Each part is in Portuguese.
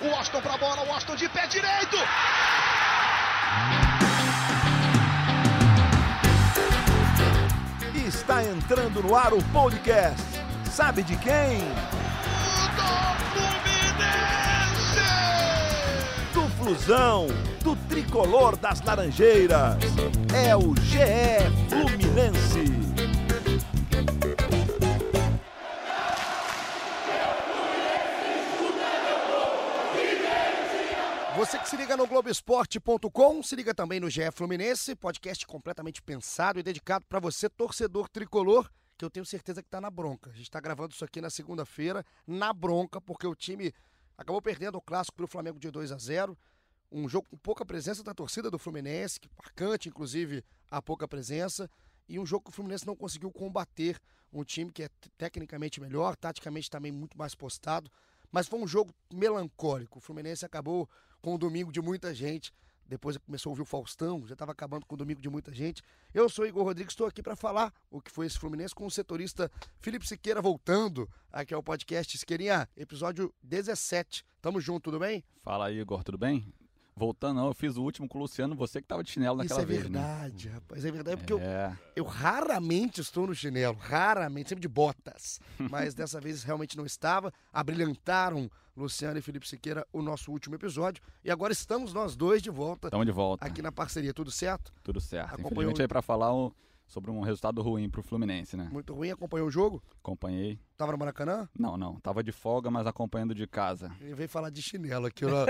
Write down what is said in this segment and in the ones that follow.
O Washington pra bola, o Washington de pé direito. Está entrando no ar o podcast. Sabe de quem? Do Fluminense! Do Flusão, do tricolor das Laranjeiras. É o GE Fluminense. Você que se liga no Globoesporte.com, se liga também no GE Fluminense, podcast completamente pensado e dedicado para você, torcedor tricolor, que eu tenho certeza que tá na bronca. A gente tá gravando isso aqui na segunda-feira, na bronca, porque o time acabou perdendo o clássico pro Flamengo de 2 a 0 Um jogo com pouca presença da torcida do Fluminense, marcante, inclusive, a pouca presença. E um jogo que o Fluminense não conseguiu combater um time que é tecnicamente melhor, taticamente também muito mais postado. Mas foi um jogo melancólico. O Fluminense acabou com o domingo de muita gente. Depois começou a ouvir o Faustão, já estava acabando com o domingo de muita gente. Eu sou Igor Rodrigues, estou aqui para falar o que foi esse Fluminense com o setorista Felipe Siqueira voltando aqui ao podcast Siqueirinha, episódio 17. Tamo junto, tudo bem? Fala Igor, tudo bem? Voltando, não, eu fiz o último com o Luciano, você que tava de chinelo naquela Isso é vez, né? verdade, rapaz. É verdade, porque eu, É, eu raramente estou no chinelo, raramente, sempre de botas. Mas dessa vez realmente não estava. Abrilhantaram Luciano e Felipe Siqueira o nosso último episódio. E agora estamos nós dois de volta tamo de volta, aqui na parceria. Tudo certo? tudo certo. Acompanhou- Infelizmente aí pra falar um- sobre um resultado ruim pro Fluminense, né? Muito ruim, acompanhou o jogo? Acompanhei. Tava no Maracanã? Não, não, tava de folga, mas acompanhando de casa. Ele veio falar de chinelo aqui. ó.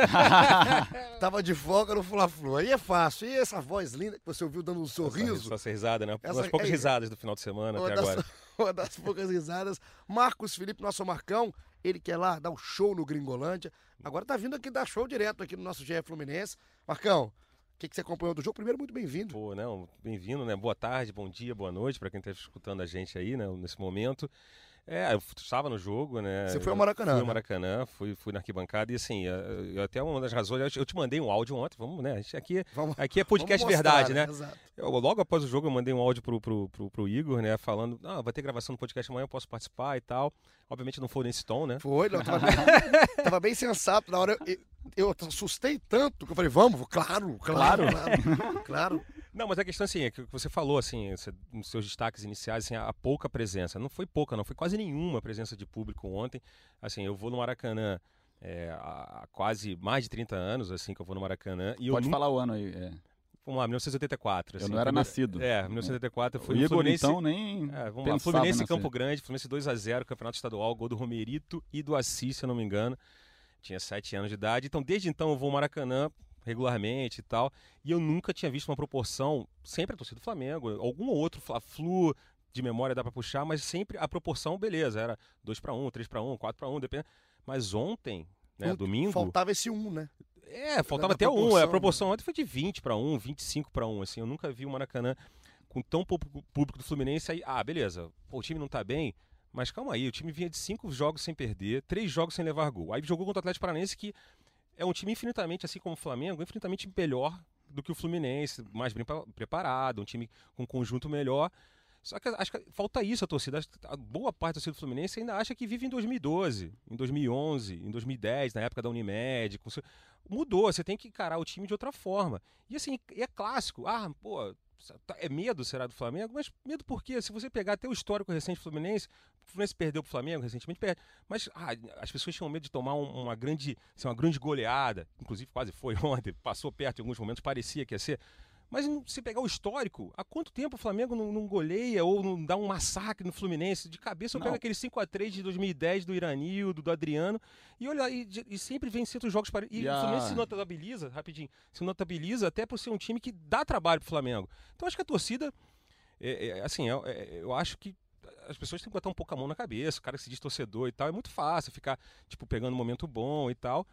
Tava de folga no Fla-Flu. Aí é fácil. E essa voz linda que você ouviu dando um sorriso? Essa, essa risada, né? Essa- Umas poucas é- risadas do final de semana Uma até das, agora. uma das poucas risadas. Marcos Felipe, nosso Marcão, ele quer lá dar um show no Gringolândia. Agora tá vindo aqui dar show direto aqui no nosso GE Fluminense. Marcão, que, que você acompanhou do jogo? Primeiro, muito bem-vindo. Pô, né? Bem-vindo, né? Boa tarde, bom dia, boa noite para quem tá escutando a gente aí, né? Nesse momento. É, eu estava no jogo, né? Você foi ao Maracanã, Fui né? ao Maracanã, fui, fui na arquibancada e assim, eu, eu até uma das razões, eu te- eu te mandei um áudio ontem, vamos, né? Aqui, Vamos, aqui é podcast mostrar, verdade, né? Exato. Eu, logo após o jogo, eu mandei um áudio pro, pro, pro, pro Igor, né? Falando, ah, vai ter gravação do podcast amanhã, eu posso participar e tal. Obviamente não foi nesse tom, né? Foi, não, tava, bem, tava bem sensato. Na hora eu, eu assustei tanto que eu falei, vamos, claro, claro, claro. claro. Não, mas a questão assim, é que você falou assim, nos seus destaques iniciais, assim, a, a pouca presença. Não foi pouca, não, foi quase nenhuma presença de público ontem. Assim, eu vou no Maracanã é, há, quase mais de 30 anos, assim, que eu vou no Maracanã. E eu Pode nunca- falar o ano aí. é. Vamos lá, 1984. Eu assim, não era primeiro- nascido. É, 1984 eu O fui no Igor, Fluminense. então, nem É, vamos lá, Fluminense nascer. Campo Grande, Fluminense 2x0, Campeonato Estadual, gol do Romerito e do Assis, se eu não me engano. Tinha 7 anos de idade. Então, desde então, eu vou ao Maracanã regularmente e tal. E eu nunca tinha visto uma proporção, sempre a torcida do Flamengo, algum outro Fla-Flu de memória dá pra puxar, mas sempre a proporção, beleza, era 2 para 1, 3 para 1, 4 para 1, depende. Mas ontem, né, Um- domingo, Faltava esse um, né? é, faltava até um. proporção, A né? proporção ontem foi de 20 para 1, 25 para 1. Assim, eu nunca vi o Maracanã com tão pouco público do Fluminense aí. Ah, beleza. Pô, o time não tá bem. Mas calma aí, o time vinha de cinco jogos sem perder, três jogos sem levar gol. Aí jogou contra o Atlético Paranaense, que é um time infinitamente, assim como o Flamengo, infinitamente melhor do que o Fluminense, mais bem pre- preparado, um time com um conjunto melhor. Só que acho que falta isso a torcida. A boa parte da torcida do Fluminense ainda acha que vive em 2012, em 2011, em 2010, na época da Unimed. Mudou, você tem que encarar o time de outra forma. E assim, é clássico. Ah, pô, é medo, será, do Flamengo? Mas medo por quê? Se você pegar até o histórico recente do Fluminense, o Fluminense perdeu pro Flamengo recentemente, perde. Mas ah, as pessoas tinham medo de tomar um- uma grande, assim, uma grande goleada. Inclusive quase foi ontem, passou perto em alguns momentos, parecia que ia ser. Mas se pegar o histórico, há quanto tempo o Flamengo não, não goleia ou não dá um massacre no Fluminense? De cabeça eu Não. pego aquele 5x3 de 2010 do Iranildo, do Adriano, e olha, e, e sempre vem sendo jogos para E, E o a- Fluminense se notabiliza, rapidinho, se notabiliza até por ser um time que dá trabalho pro Flamengo. Então acho que a torcida, é, é, assim, é- é- eu acho que as pessoas têm que botar um pouco a mão na cabeça, o cara que se diz torcedor e tal, é muito fácil ficar, tipo, pegando um momento bom e tal.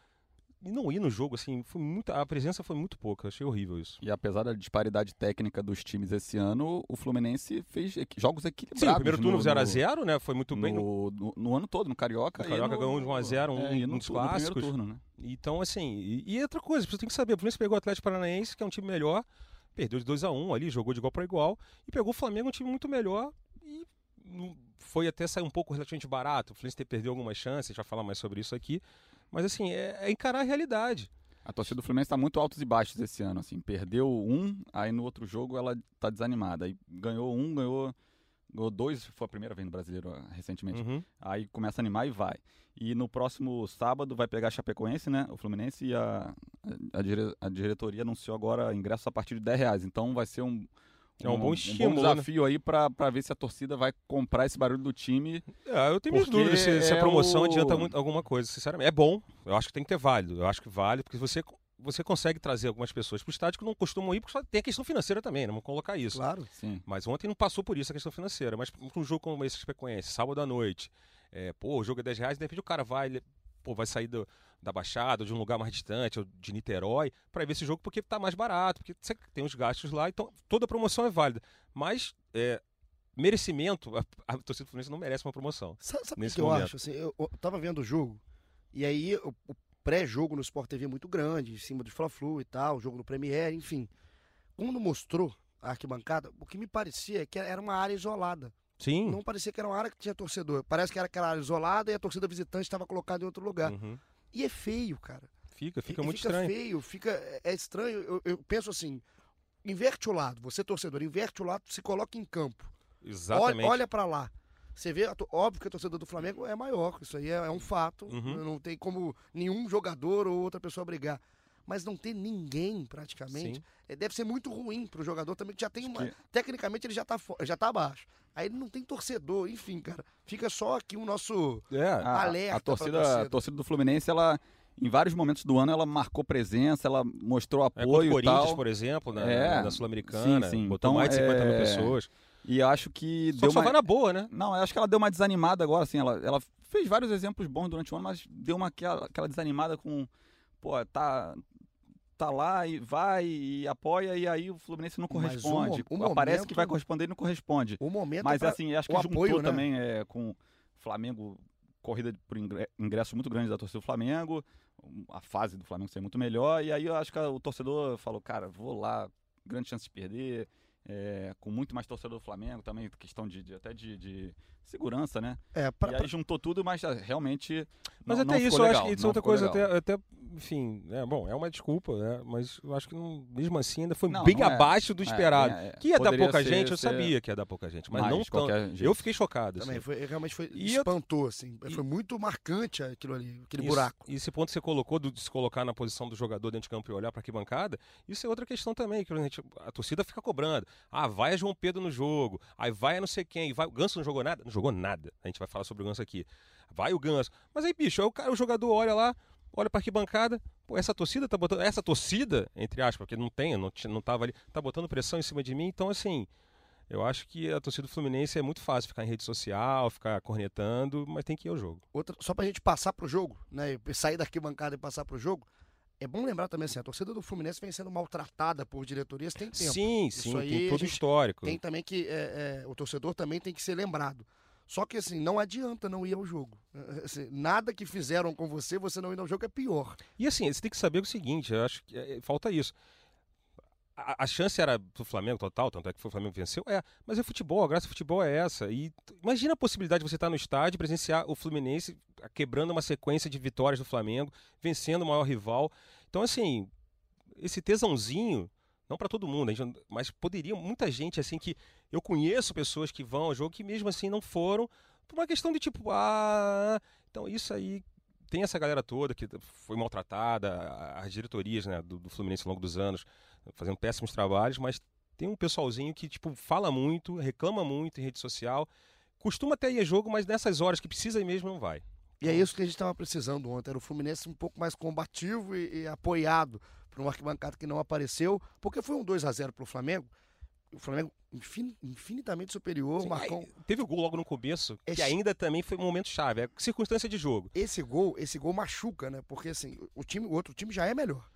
E não ir no jogo, assim, foi muito, a presença foi muito pouca, achei horrível isso. E apesar da disparidade técnica dos times esse ano, o Fluminense fez equi- jogos equilibrados. Sim, o primeiro turno no- 0x0, né? Foi muito bem. No, no, no- no ano todo, no Carioca. O Carioca ganhou de 1 a 0, um- é, um no, clássicos. turno, né? Então, assim, e, e outra coisa, você tem que saber, o Fluminense pegou o Atlético Paranaense, que é um time melhor, perdeu de 2 a 1 ali, jogou de igual para igual, e pegou o Flamengo, um time muito melhor, e foi até sair um pouco relativamente barato. O Fluminense perdeu algumas chances, a gente vai falar mais sobre isso aqui. Mas assim, é, é encarar a realidade. A torcida do Fluminense está muito altos e baixos esse ano, assim. Perdeu um, aí no outro jogo ela tá desanimada. Aí ganhou um, ganhou, ganhou dois, foi a primeira vez no Brasileiro ah, recentemente. Uhum. Aí começa a animar e vai. E no próximo sábado vai pegar a Chapecoense, né? O Fluminense e a, a, dire- a diretoria anunciou agora ingressos a partir de 10 reais. Então vai ser um, É um bom estímulo, né? desafio aí para ver se a torcida vai comprar esse barulho do time. É, eu tenho minhas dúvidas se, se a é promoção o- adianta muito, alguma coisa, sinceramente. É bom, eu acho que tem que ter válido. Eu acho que vale, porque você, você consegue trazer algumas pessoas para o estádio que não costumam ir, porque só tem a questão financeira também, né? Vamos colocar isso. Claro. Sim. Mas ontem não passou por isso a questão financeira. Mas um jogo como esse Chapecoense, sábado à noite, é, pô, o jogo é 10 reais, de repente o cara vai, ele, pô, vai sair do- da Baixada, ou de um lugar mais distante, ou de Niterói, para ver esse jogo porque tá mais barato, porque você tem os gastos lá, então toda promoção é válida. Mas é, merecimento, a, a torcida do Fluminense não merece uma promoção. Sabe, sabe o que Nesse que eu momento. acho? Assim, eu, eu tava vendo o jogo, e aí o, o pré-jogo no Sport TV é muito grande, em cima do Fla-Flu e tal, o jogo no Premiere, enfim. Quando mostrou a arquibancada, o que me parecia é que era uma área isolada. Sim. Não parecia que era uma área que tinha torcedor. Parece que era aquela área isolada e a torcida visitante estava colocada em outro lugar. Uhum. E é feio, cara. Fica, fica E- muito fica estranho. feio, fica é estranho. Eu, eu penso assim, inverte o lado, você torcedor, inverte o lado, se coloca em campo. Exatamente. Olha, olha para lá. Você vê, óbvio que a torcida do Flamengo é maior, isso aí é, é um fato. Uhum. Não tem como nenhum jogador ou outra pessoa brigar. Mas não ter ninguém, praticamente, Sim. é, deve ser muito ruim pro jogador também, que já tem uma. que- Tecnicamente ele já tá, fo- já tá abaixo. Aí ele não tem torcedor, enfim, cara. Fica só aqui o nosso. É. A, Alerta a pra torcida, torcida. a torcida do Fluminense, ela em vários momentos do ano ela marcou presença, ela mostrou É, apoio o e Corinthians, tal. por exemplo, na, É. na Sul-Americana, Sim, sim. botou Então, mais de 50 mil é, pessoas. E acho que Só deu só uma vai na boa, né? Não, eu acho que ela deu uma desanimada agora, assim, ela, ela fez vários exemplos bons durante o ano, mas deu uma aquela, aquela desanimada com, pô, tá tá lá e vai e apoia e aí o Fluminense não o corresponde. o Aparece momento- que vai corresponder e não corresponde. O momento. Mas pra- assim, acho o que juntou apoio, né? também é, com o Flamengo, corrida por ingre- ingresso muito grande da torcida do Flamengo, a fase do Flamengo ser muito melhor, e aí eu acho que o torcedor falou, cara, vou lá, grande chance de perder, é, com muito mais torcedor do Flamengo também, questão de, de- até de, de segurança, né? é, pra- e aí juntou tudo, mas ah, realmente Mas não, até não isso, ficou eu legal, acho que isso é outra coisa, até, até, enfim, é, bom, é uma desculpa, né? Mas eu acho que não- mesmo assim ainda foi Não, bem não é. abaixo do É, esperado. é, é. que ia dar pouca ser- gente, eu ser sabia que ia dar pouca gente, mas mais não jeito. Eu fiquei chocado. Também assim. foi, realmente foi. E eu- espantou, assim. E- Foi muito marcante aquilo ali, aquele Isso- buraco. E esse ponto que você colocou do- de se colocar na posição do jogador dentro de campo e olhar para que bancada, isso é outra questão também, que a, gente- a torcida fica cobrando. Ah, vai a João Pedro no jogo, aí vai a não sei quem, vai, o Ganso não jogou nada? Não jogou nada. A gente vai falar sobre o Ganso aqui. Vai o Ganso. Mas aí, bicho, aí o, cara, o jogador olha lá, olha para que bancada, pô, essa torcida tá botando, essa torcida, entre aspas, porque não tem, não, não tava ali, tá botando pressão em cima de mim, então assim, eu acho que a torcida do Fluminense é muito fácil ficar em rede social, ficar cornetando, mas tem que ir ao jogo. Outra, só pra gente passar pro jogo, né? Sair daqui bancada e passar pro jogo. É bom lembrar também assim, a torcida do Fluminense vem sendo maltratada por diretorias tem tempo. Sim, Isso sim, aí tem todo o histórico. Tem também que. é, é, o torcedor também tem que ser lembrado. Só que assim, não adianta não ir ao jogo. Assim, nada que fizeram com você, você não ir ao jogo é pior. E assim, você tem que saber o seguinte, eu acho que é, falta isso. A, a chance era do Flamengo total, tanto é que o Flamengo venceu, é, mas é futebol, a graça do futebol é essa. E imagina a possibilidade de você estar no estádio presenciar o Fluminense quebrando uma sequência de vitórias do Flamengo, vencendo o maior rival. Então, assim, esse tesãozinho, não para todo mundo, mas poderia, muita gente, assim, que eu conheço pessoas que vão ao jogo que mesmo assim não foram, por uma questão de tipo, ah. Então, isso aí tem essa galera toda que foi maltratada, as diretorias né, do, do Fluminense ao longo dos anos, fazendo péssimos trabalhos, mas tem um pessoalzinho que tipo fala muito, reclama muito em rede social, costuma até ir a jogo, mas nessas horas que precisa ir mesmo não vai. E é isso que a gente estava precisando ontem. Era o Fluminense um pouco mais combativo e, e apoiado por um arquibancada que não apareceu, porque foi um 2 a 0 para o Flamengo. O Flamengo infin- infinitamente superior, Sim, teve o gol logo no começo, que Esse- ainda também foi um momento chave, é circunstância de jogo. Esse gol, esse gol machuca, né? Porque assim, o time, o outro time já é melhor.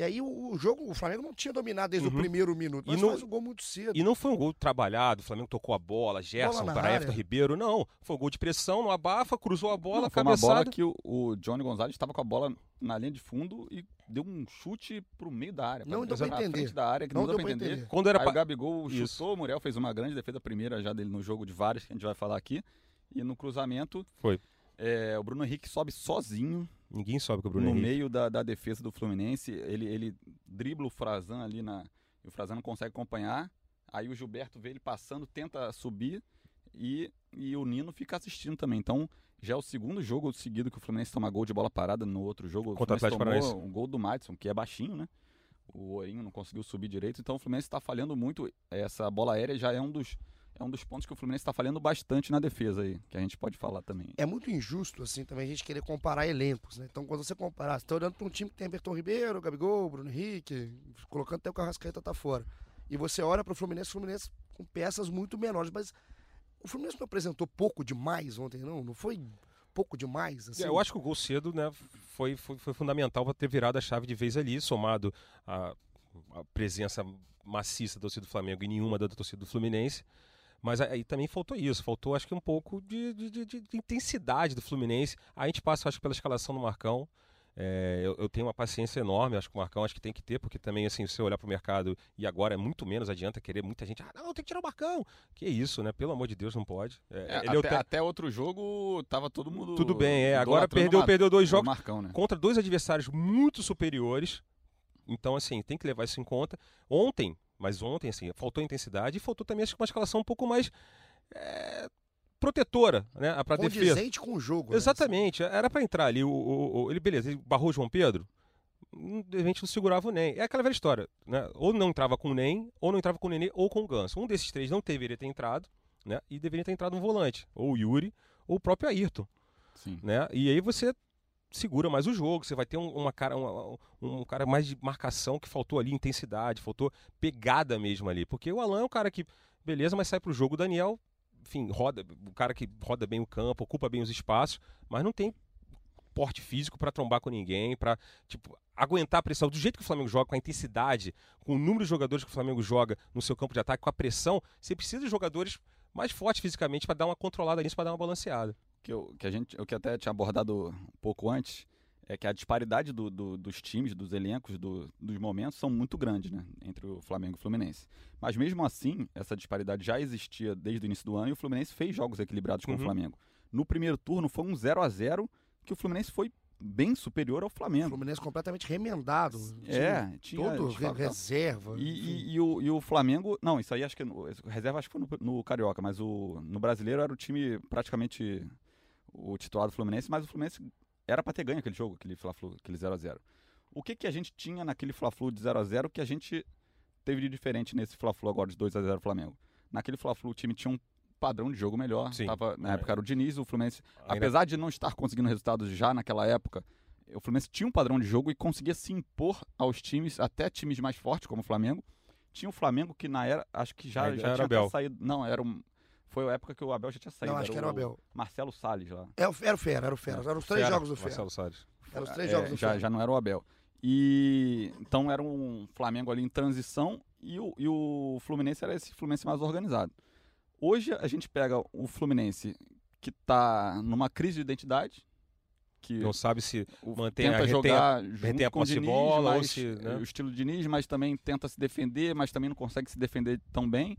E aí o, o jogo, o Flamengo não tinha dominado desde Uhum. o primeiro minuto, E mas não- faz o gol muito cedo. E não foi um gol trabalhado, o Flamengo tocou a bola, Gerson na para. Everton Ribeiro, não. Foi um gol de pressão, no abafa, cruzou a bola, Não, foi uma cabeçada. bola que o, o Johnny Gonzalez estava com a bola na linha de fundo e deu um chute pro meio da área. Não pra- deu pra na entender. frente da área, que Não não, deu deu pra pra entender. entender. Quando era Aí pa- o Gabigol Isso. chutou, o Muriel fez uma grande defesa, a primeira já dele no jogo de vários, que a gente vai falar aqui. E no cruzamento, Foi. é, o Bruno Henrique sobe sozinho, Ninguém sobe com o Bruno no Henrique. meio da, da defesa do Fluminense, ele, ele dribla o Frazan ali na. E o Frazan não consegue acompanhar. Aí o Gilberto vê ele passando, tenta subir e, e o Nino fica assistindo também. Então, já é o segundo jogo seguido que o Fluminense toma gol de bola parada. No outro jogo, Contra o Fluminense Atlético tomou um gol do Madison, que é baixinho, né? O Orinho não conseguiu subir direito. Então, o Fluminense está falhando muito. Essa bola aérea já é um dos, é um dos pontos que o Fluminense está falhando bastante na defesa aí, que a gente pode falar também. É muito injusto, assim, também a gente querer comparar elencos, né? Então, quando você comparar, você tá olhando para um time que tem Everton Ribeiro, Gabigol, Bruno Henrique, colocando até o Carrascaeta tá fora. E você olha para o Fluminense, o Fluminense com peças muito menores, mas o Fluminense não apresentou pouco demais ontem, não? Não foi pouco demais, assim? É, eu acho que o gol cedo né, foi, foi, foi fundamental para ter virado a chave de vez ali, somado a, a presença maciça da torcida do Flamengo e nenhuma da torcida do Fluminense. Mas aí também faltou isso, faltou acho que um pouco de, de, de, de intensidade do Fluminense. A gente passa, acho que pela escalação do Marcão. É, eu, eu, tenho uma paciência enorme, acho que o Marcão acho que tem que ter, porque também, assim, se você olhar para o mercado e agora é muito menos, adianta querer muita gente, ah, não, tem que tirar o Marcão. Que isso, né? Pelo amor de Deus, não pode. É, até, te... até, outro jogo tava todo mundo. Tudo bem, é. Agora perdeu, perdeu dois jogos Marcão, né? contra dois adversários muito superiores. Então, assim, tem que levar isso em conta. Ontem, mas ontem, assim, faltou intensidade e faltou também acho que uma escalação um pouco mais. É, protetora, né, para defesa. com o jogo. Exatamente. Né? Era para entrar ali o, o, o, ele beleza, ele barrou o João Pedro. De repente não segurava o NEM. É aquela velha história, né? Ou não entrava com o NEM, ou não entrava com o Nenê, ou com o Ganso. Um desses três não deveria ter entrado, né? E deveria ter entrado um volante, ou o Yuri, ou o próprio Ayrton. Sim. Né? E aí você segura mais o jogo, você vai ter um, uma cara, um, um cara mais de marcação que faltou ali intensidade, faltou pegada mesmo ali. Porque o Alan é um cara que, beleza, mas sai pro jogo, o Daniel enfim, roda, o cara que roda bem o campo, ocupa bem os espaços, mas não tem porte físico para trombar com ninguém, para tipo aguentar a pressão do jeito que o Flamengo joga, com a intensidade, com o número de jogadores que o Flamengo joga no seu campo de ataque, com a pressão, você precisa de jogadores mais fortes fisicamente para dar uma controlada nisso, para dar uma balanceada. Que, eu, que a gente, eu que até tinha abordado um pouco antes, é que a disparidade do, do, dos times, dos elencos, do, dos momentos são muito grandes né, entre o Flamengo e o Fluminense. Mas mesmo assim, essa disparidade já existia desde o início do ano e o Fluminense fez jogos equilibrados com Uhum. o Flamengo. No primeiro turno foi um 0 a 0 que o Fluminense foi bem superior ao O Flamengo. Fluminense completamente remendado. É, tinha Todo re- reserva. E, e- e o, e o Flamengo. Não, isso aí acho que. no- reserva acho que foi no, no Carioca, mas o, no brasileiro era o time praticamente o titular do Fluminense, mas o Fluminense era pra ter ganho aquele jogo, aquele Fla-Flu, aquele 0x0. O que, que a gente tinha naquele Fla-Flu de 0x0 que a gente teve de diferente nesse Fla-Flu agora de 2x0 Flamengo? Naquele Fla-Flu o time tinha um padrão de jogo melhor. Sim. Tava, na É. época era o Diniz, o Fluminense Ainda- apesar de não estar conseguindo resultados já naquela época, o Fluminense tinha um padrão de jogo e conseguia se impor aos times, até times mais fortes como o Flamengo. Tinha o Flamengo que na era, acho que já, já era tinha Abel. saído. Não, era um, foi a época que o Abel já tinha saído. Não, acho que era o Abel. Marcelo Salles lá. É, o- era o Fera, era o Fera. Eram os três Fera, jogos do Fera. Marcelo Salles. Eram os três É, jogos do já, Fera. já não era o Abel. E então era um Flamengo ali em transição e o, e o Fluminense era esse Fluminense mais organizado. Hoje a gente pega o Fluminense que está numa crise de identidade, que Não sabe se o- mantém a- tenta retém jogar retém junto a com o posse de Diniz, bola ou mas, se, né? o estilo Diniz, mas também tenta se defender, mas também não consegue se defender tão bem.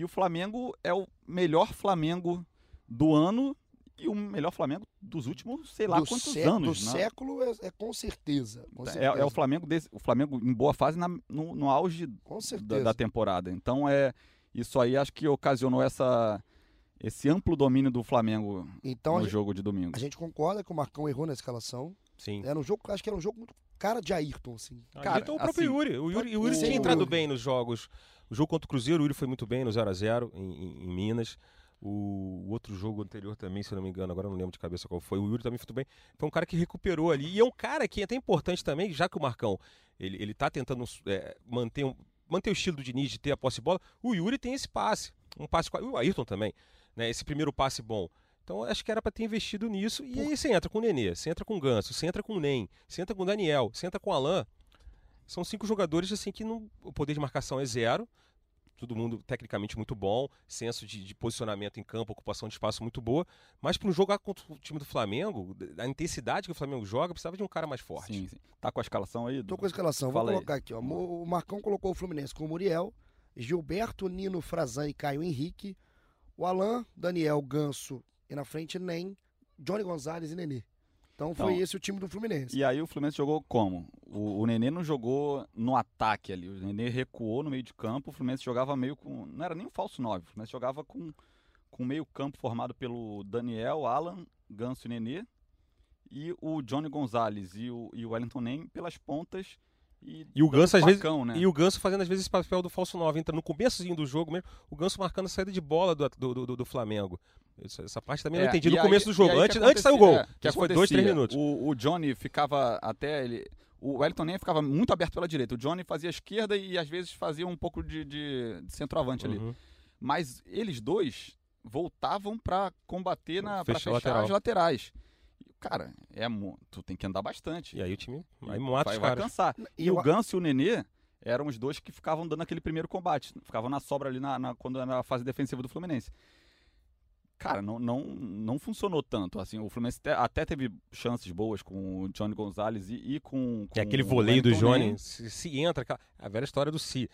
E o Flamengo é o melhor Flamengo do ano e o melhor Flamengo dos últimos, sei lá do quantos sé- anos. Do né? século é, é com certeza. Com É, certeza. é o Flamengo desse, o Flamengo em boa fase na- no, no auge Com da, da temporada. Então é isso aí acho que ocasionou essa esse amplo domínio do Flamengo Então no gente, jogo de domingo. a gente concorda que o Marcão errou na escalação. Sim. Era um jogo, acho que era um jogo muito cara de Ayrton, assim. Cara, então o próprio assim, Yuri. O Yuri, o Yuri tinha entrado bem nos jogos. O jogo contra o Cruzeiro, o Yuri foi muito bem no 0x0 em, em- em Minas. O, o outro jogo anterior também, se não me engano, agora não lembro de cabeça qual foi. O Yuri também foi muito bem. Foi um cara que recuperou ali. E é um cara que é até importante também, já que o Marcão ele, ele tá tentando é, manter, um- manter o estilo do Diniz de ter a posse de bola. O Yuri tem esse passe. Um passe. com- O Ayrton também. Né, esse primeiro passe bom. Então acho que era para ter investido nisso. E aí você entra com o Nenê, você entra com o Ganso, você entra com o Nem, você entra com o Daniel, você entra com o Alain. São cinco jogadores assim que não, o poder de marcação é zero. Todo mundo tecnicamente muito bom, senso de, de posicionamento em campo, ocupação de espaço muito boa. Mas para um jogar contra o time do Flamengo, a intensidade que o Flamengo joga, precisava de um cara mais forte. Sim, sim. Tá com a escalação aí? Tô com a escalação, vou Fala aí. colocar aqui. Ó. O Marcão colocou o Fluminense com o Muriel, Gilberto, Nino, Frazan e Caio Henrique, o Alain, Daniel, Ganso e na frente Nem, Johnny Gonzalez e Nenê. Então foi Então, esse o time do Fluminense. E aí o Fluminense jogou como? O, o Nenê não jogou no ataque ali. O Nenê recuou no meio de campo. O Fluminense jogava meio com. Não era nem um falso 9. O Fluminense jogava com, com meio campo formado pelo Daniel, Alan, Ganso e Nenê. E o Johnny Gonzalez e o, e o Wellington Nem pelas pontas. E, E o Ganso, às vezes- né? E o Ganso fazendo às vezes esse papel do falso 9, entra no começozinho do jogo mesmo, o Ganso marcando a saída de bola do, do, do- do Flamengo. Essa, essa parte também eu É, não entendi no aí- começo do jogo. Antes, antes saiu o gol. é, que Isso foi dois, três minutos. O, o Johnny ficava até ele. O Wellington nem ficava muito aberto pela direita. O Johnny fazia a esquerda e às vezes fazia um pouco de, de- de centroavante ali. Uhum. Mas eles dois voltavam pra combater na pra Fechar fechar lateral. as laterais. Cara, é tu tem que andar bastante. E aí o time vai, vai caras. cansar. E E, o Ganso e o Nenê eram os dois que ficavam dando aquele primeiro combate. Ficavam na sobra ali na, na- quando era a fase defensiva do Fluminense. Cara, não, não, não funcionou tanto. Assim, o Fluminense te- até teve chances boas com o Johnny Gonzalez e, e com, Que é com aquele voleio do Johnny, se, se entra, a velha história do si.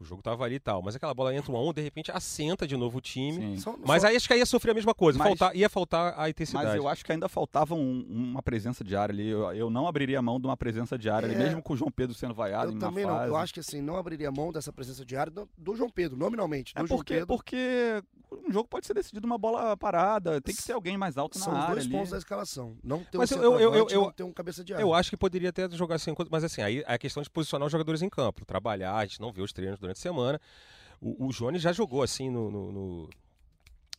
O jogo tava ali e tal, mas aquela bola entra um a um, de repente assenta de novo o time. Só- Mas só- aí acho que aí ia sofrer a mesma coisa, Mas- faltar- ia faltar a intensidade. Mas eu acho que ainda faltava um- uma presença diária ali. Eu, eu não abriria a mão de uma presença diária ali, É. mesmo com o João Pedro sendo vaiado eu em também uma não. fase. Eu acho que assim, não abriria mão dessa presença diária do, do João Pedro, nominalmente. Do É João porque, Pedro. porque um jogo pode ser decidido uma bola parada. Tem que ter alguém mais alto São na área dois ali. pontos da escalação. Não ter Mas um eu- eu- eu- eu- não ter um cabeça de área. Eu acho que poderia até jogar assim, mas assim, aí é a questão de posicionar os jogadores em campo, trabalhar, a gente não vê os treinos durante a semana. O, o Johnny já jogou assim no. no, no...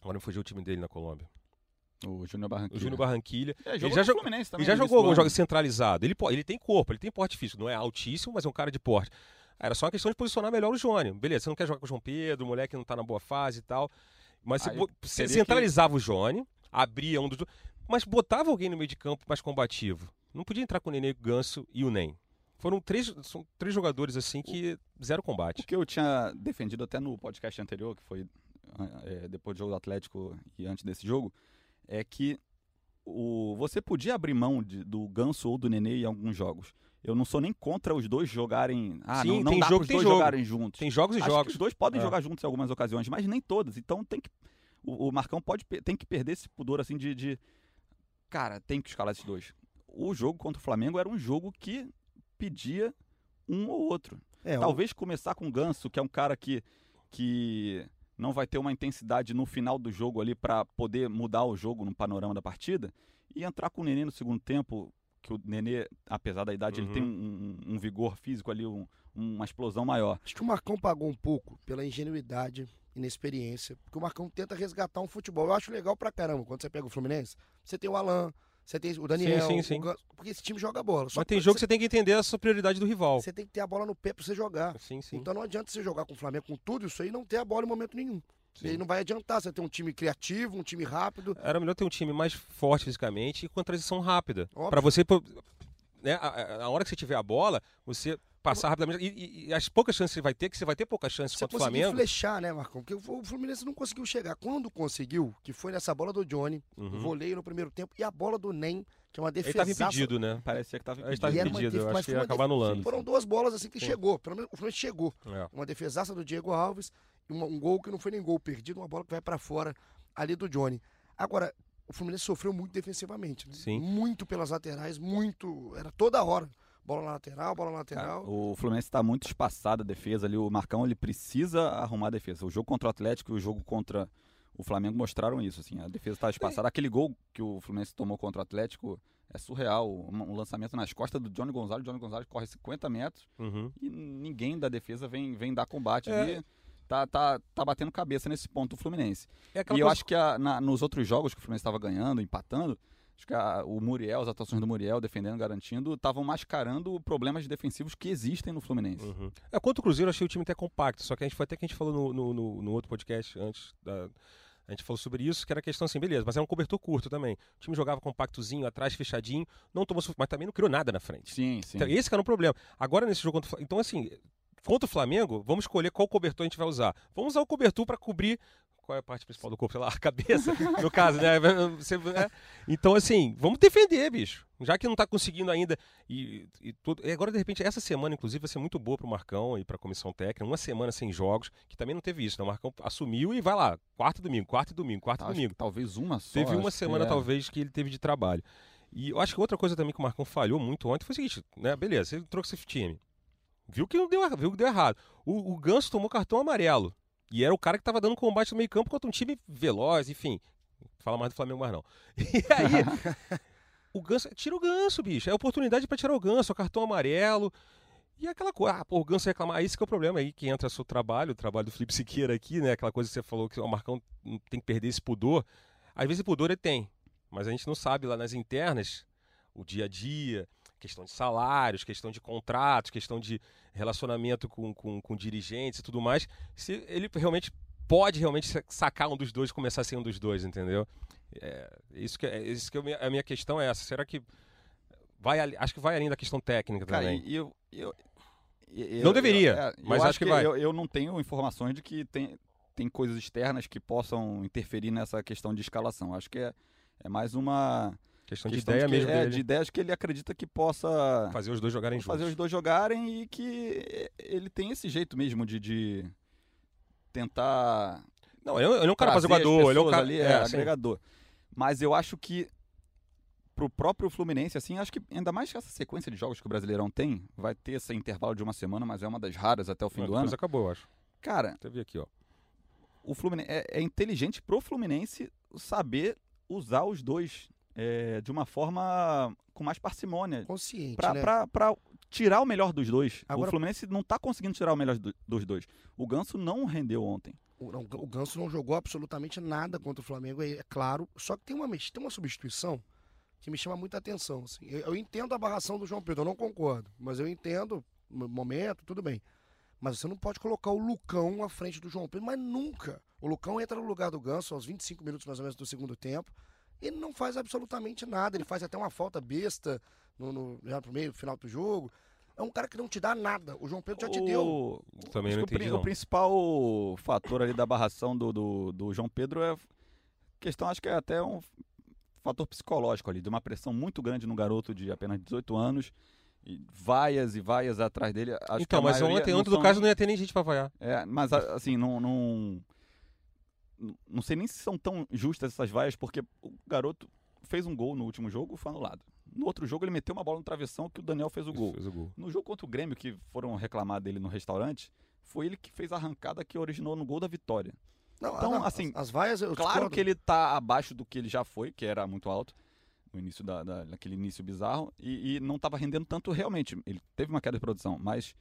Agora me fugiu o time dele na Colômbia. O Júnior Barranquilla. O Júnior Barranquilha. É, Ele já jogou- também. já no início jogou do algum ano. jogo centralizado. Ele, ele tem corpo, ele tem porte físico. Não é altíssimo, mas é um cara de porte. Era só uma questão de posicionar melhor o Johnny. Beleza, você não quer jogar com o João Pedro, o moleque não tá na boa fase e tal. Mas você, você centralizava o Johnny, abria um dos dois. Mas botava alguém no meio de campo mais combativo. Não podia entrar com o Nenê, o Ganso e o Nem. Foram três, são três jogadores assim que zero O combate. que eu tinha defendido até no podcast anterior, que foi é, depois do jogo do Atlético e antes desse jogo, é que o, você podia abrir mão de- do Ganso ou do Nenê em alguns jogos. Eu não sou nem contra os dois jogarem. Ah, Sim, não, não tem dá jogo, tem dois jogo. jogarem juntos. Tem jogos e Acho que jogos. os dois podem É. jogar juntos em algumas ocasiões, mas nem todas. Então tem que. O, o Marcão pode, tem que perder esse pudor assim de, de. Cara, tem que escalar esses dois. O jogo contra o Flamengo era um jogo que pedia um ou outro. É, Talvez começar com o Ganso, que é um cara que, que não vai ter uma intensidade no final do jogo ali para poder mudar o jogo no panorama da partida, e entrar com o Nenê no segundo tempo, que o Nenê, apesar da idade, Uhum. ele tem um, um- um vigor físico ali, um- uma explosão maior. Acho que o Marcão pagou um pouco pela ingenuidade, inexperiência, porque o Marcão tenta resgatar um futebol. Eu acho legal pra caramba quando você pega o Fluminense, você tem o Alan, você tem o Daniel, sim, sim. o Gan- porque esse time joga bola. Só Mas tem jogo que você, você tem que entender a prioridade do rival. você tem que ter a bola no pé pra você jogar. Sim, sim. Então não adianta você jogar com o Flamengo com tudo isso aí e não ter a bola em momento nenhum. Sim. E aí não vai adiantar você ter um time criativo, um time rápido. Era melhor ter um time mais forte fisicamente e com a transição rápida. Pra você, né, a, a- hora que você tiver a bola, você passar rapidamente. E, e- e as poucas chances que você vai ter, que você vai ter poucas chances Você contra o Flamengo. flechar, né, Marcão? Porque o Fluminense não conseguiu chegar. Quando conseguiu, que foi nessa bola do Johnny, o Uhum. voleio no primeiro tempo, e a bola do Nem, que é uma Ele defesa. estava impedido, né? Parecia que estava Ele estava impedido. Eu mas acho que foi ia acabar anulando. Foram duas bolas assim que Sim. chegou. Pelo menos o Fluminense chegou. É. Uma defesaça do Diego Alves, uma- um gol que não foi nem gol perdido, uma bola que vai pra fora ali do Johnny. Agora, o Fluminense sofreu muito defensivamente. né? Sim. Muito pelas laterais, muito. Era toda hora. Bola na lateral, bola na Cara, lateral. o Fluminense está muito espaçado a defesa ali. O Marcão ele precisa arrumar a defesa. O jogo contra o Atlético e o jogo contra o Flamengo mostraram isso. Assim, a defesa está espaçada. Aquele gol que o Fluminense tomou contra o Atlético é surreal. Um, um lançamento nas costas do Johnny Gonzalez. O Johnny Gonzalez corre 50 metros Uhum. e ninguém da defesa vem, vem dar combate É. ali. Tá, tá, tá batendo cabeça nesse ponto o Fluminense. É E eu coisa- acho que a- na- nos outros jogos que o Fluminense estava ganhando, empatando, acho que a- o Muriel, as atuações do Muriel, defendendo, garantindo, estavam mascarando problemas defensivos que existem no Fluminense. Uhum. É, quanto o Cruzeiro, eu achei o time até compacto. Só que a gente foi até que a gente falou no, no, no- no outro podcast antes da. A gente falou sobre isso, que era a questão assim, beleza, mas era um cobertor curto também. O time jogava compactozinho, atrás, fechadinho, não tomou mas também não criou nada na frente. Sim, sim. Então, esse que era um problema. Agora, nesse jogo Então, assim, contra o Flamengo, vamos escolher qual cobertor a gente vai usar. Vamos usar o cobertor para cobrir. Qual é a parte principal do corpo? Sei lá, a cabeça, no caso, né? Você- né? Então, assim, vamos defender, bicho. Já que não tá conseguindo ainda. E, e tudo. E agora, de repente, essa semana, inclusive, vai ser muito boa pro Marcão e pra comissão técnica. Uma semana sem jogos, que também não teve isso, né? O Marcão assumiu e vai lá. Quarto domingo, quarto e domingo, quarto domingo. talvez uma só. Teve uma acho que semana, é. talvez, que ele teve de trabalho. E eu acho que outra coisa também que o Marcão falhou muito ontem foi o seguinte, né? Beleza, ele trouxe esse time. Viu que deu, viu que deu errado. O, o Ganso tomou cartão amarelo. E era o cara que tava dando combate no meio campo contra um time veloz, enfim. Fala mais do Flamengo mais não. E aí, o Ganso, tira o Ganso, bicho. É oportunidade para tirar o Ganso, o cartão amarelo. E aquela coisa, ah, pô, o Ganso reclamar, esse que é o problema aí, que entra seu trabalho, o trabalho do Felipe Siqueira aqui, né? Aquela coisa que você falou que o Marcão tem que perder esse pudor. Às vezes o pudor ele tem, mas a gente não sabe lá nas internas, o dia a dia, questão de salários, questão de contratos, questão de relacionamento com, com, com dirigentes e tudo mais, se ele realmente pode realmente sacar um dos dois e começar a ser um dos dois, entendeu? É, isso que, é, isso que eu, a minha questão é essa. Será que vai acho que vai além da questão técnica Cara, também. eu, eu, eu- Não deveria, é, mas eu acho que vai. Eu, eu não tenho informações de que tem, tem coisas externas que possam interferir nessa questão de escalação. Acho que é, é mais uma questão de questão ideia que, mesmo é, dele. de ideias que ele acredita que possa Fazer os dois jogarem fazer juntos. os dois jogarem e que ele tem esse jeito mesmo de, de tentar Não, ele é um- é cara as apaziguador, ele é um cara ali, é, é, agregador. Mas eu acho que pro próprio Fluminense, assim, acho que ainda mais que essa sequência de jogos que o Brasileirão tem, vai ter esse intervalo de uma semana, mas é uma das raras até o fim do depois ano. acabou, eu acho. Cara, vi aqui, ó. o Fluminense é, é inteligente pro Fluminense saber usar os dois é, de uma forma com mais parcimônia. Consciente, Pra, né? pra, pra tirar o melhor dos dois. Agora- O Fluminense não tá conseguindo tirar o melhor do- dos dois. O Ganso não rendeu ontem. O, não, o Ganso não jogou absolutamente nada contra o Flamengo, é, é claro. Só que tem uma, tem uma substituição que me chama muita atenção. assim. Eu, eu entendo a barração do João Pedro, eu não concordo. Mas eu entendo o momento, tudo bem. Mas você não pode colocar o Lucão à frente do João Pedro, mas nunca. O Lucão entra no lugar do Ganso aos 25 minutos mais ou menos do segundo tempo. Ele não faz absolutamente nada. Ele faz até uma falta besta no, no, já pro meio, final do jogo. É um cara que não te dá nada. O João Pedro já te deu. O- Também não que o, entendi, pri- não. o principal fator ali da barração do, do, do João Pedro é questão, acho que é até um fator psicológico ali, de uma pressão muito grande no garoto de apenas 18 anos. E vaias e vaias atrás dele. Então, mas ontem, ontem do são- caso, não ia ter nem gente pra vaiar. É, mas assim, não, não. Não sei nem se são tão justas essas vaias, porque o garoto fez um gol no último jogo, foi anulado. No outro jogo, ele meteu uma bola no travessão que o Daniel fez o gol. Fez o gol. No jogo contra o Grêmio, que foram reclamar dele no restaurante, foi ele que fez a arrancada que originou no gol da vitória. Não, Então, não, assim, as, as vaias eu Claro discordo. que ele tá abaixo do que ele já foi, que era muito alto, no início da, da- daquele início bizarro, e, e não estava rendendo tanto realmente. Ele teve uma queda de produção, mas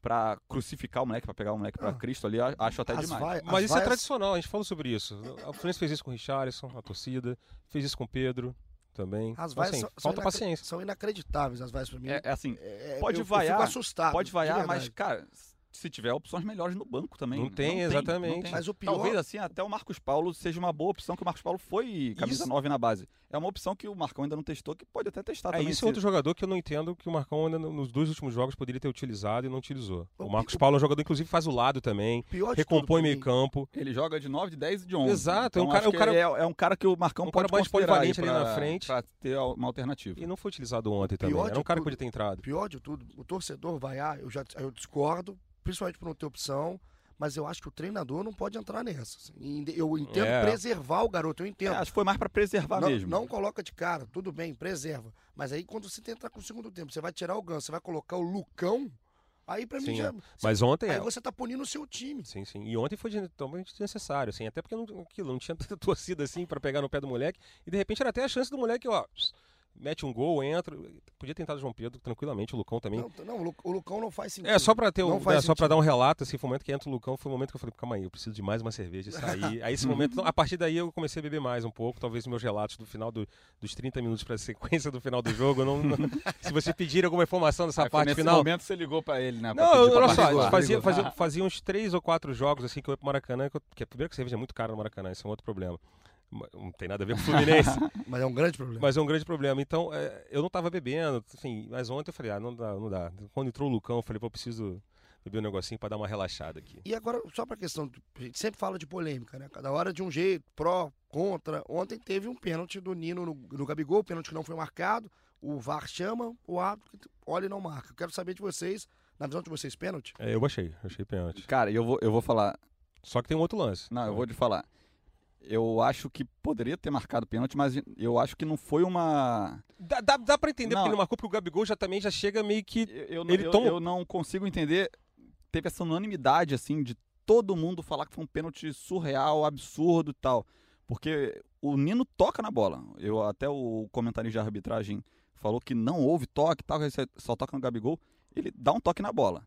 pra crucificar o moleque, pra pegar o moleque pra Ah. Cristo ali, acho até As demais. vai- Mas as isso é vaias- tradicional, a gente falou sobre isso. O Fluminense fez isso com o Richarlison, a torcida, fez isso com o Pedro também. As Então, vaias assim, são, falta paciência. São inacreditáveis as vaias pra mim. É, é assim, É, pode eu, vaiar, Eu fico assustado. pode de vaiar, mas, cara, se tiver opções melhores no banco também. Não tem, exatamente. Mas o pior- Talvez assim, até o Marcos Paulo seja uma boa opção, que o Marcos Paulo foi camisa Isso. 9 na base. É uma opção que o Marcão ainda não testou, que pode até testar É, também. isso é outro jogador que eu não entendo que o Marcão ainda no- nos dois últimos jogos poderia ter utilizado e não utilizou. O O Marcos Paulo é um jogador, inclusive, faz o lado também, Pior de recompõe meio campo. Ele joga de 9, de 10 e de 11. Exato, é um Então, cara- o cara- que é, é um cara que o Marcão um cara pode mais considerar aí polivalente ali na frente. Pra ter uma alternativa. E não foi utilizado ontem também. Era um cara que podia ter entrado. Pior de tudo, o torcedor vaiar, eu já eu discordo, principalmente por não ter opção, mas eu acho que o treinador não pode entrar nessa. assim. Eu entendo É. preservar o garoto, eu entendo. É, acho que foi mais pra preservar não, mesmo. não coloca de cara, tudo bem, preserva. Mas aí quando você tentar com o segundo tempo, você vai tirar o Ganso, você vai colocar o Lucão, aí pra mim já. é. Mas ontem Aí é. você tá punindo o seu time. Sim, sim. E ontem foi totalmente desnecessário, assim, até porque não, aquilo, não tinha tanta torcida assim pra pegar no pé do moleque. E de repente era até a chance do moleque, ó, mete um gol, entra. Podia tentar o João Pedro tranquilamente, o Lucão também. Não, não, o Lu- o Lucão não faz sentido. É, só pra ter um, faz é, só pra dar um relato, assim, foi o momento que entra o Lucão, foi o momento que eu falei, calma aí, eu preciso de mais uma cerveja e sair. aí esse momento, a partir daí eu comecei a beber mais um pouco, talvez meus relatos do final do- dos 30 minutos pra sequência do final do jogo, não, não- se vocês pedirem alguma informação dessa Aí foi parte nesse final. momento você ligou pra ele, né? pra Não, pedir eu, olha só, participar. fazia, fazia, fazia uns três ou quatro jogos assim que eu ia pro Maracanã, que, eu, que primeiro que a cerveja é muito cara no Maracanã, isso é um outro problema. Não tem nada a ver com o Fluminense, Mas é um grande problema. mas é um grande problema. Então, é, eu não tava bebendo, enfim, mas ontem eu falei, ah, não dá, não dá. Quando entrou o Lucão, eu falei, pô, eu preciso beber um negocinho pra dar uma relaxada aqui. E agora, só pra questão, do- a gente sempre fala de polêmica, né? Cada hora de um jeito, pró, contra. Ontem teve um pênalti do Nino no, no Gabigol, pênalti que não foi marcado. O VAR chama, o árbitro olha e não marca. Eu quero saber de vocês, na visão de vocês, pênalti? É, eu achei, achei pênalti. Cara, eu vou, eu vou falar. Só que tem um outro lance. Não, eu vou te falar. Eu acho que poderia ter marcado pênalti, mas eu acho que não foi uma. Dá, dá, dá pra entender Não. porque não marcou, porque o Gabigol já também já chega meio que. Eu, eu não- Ele eu- toma- eu não consigo entender. Teve essa unanimidade, assim, de todo mundo falar que foi um pênalti surreal, absurdo e tal. Porque o Nino toca na bola. Eu Até o comentarista de arbitragem falou que não houve toque e tal, só toca no Gabigol. Ele dá um toque na bola.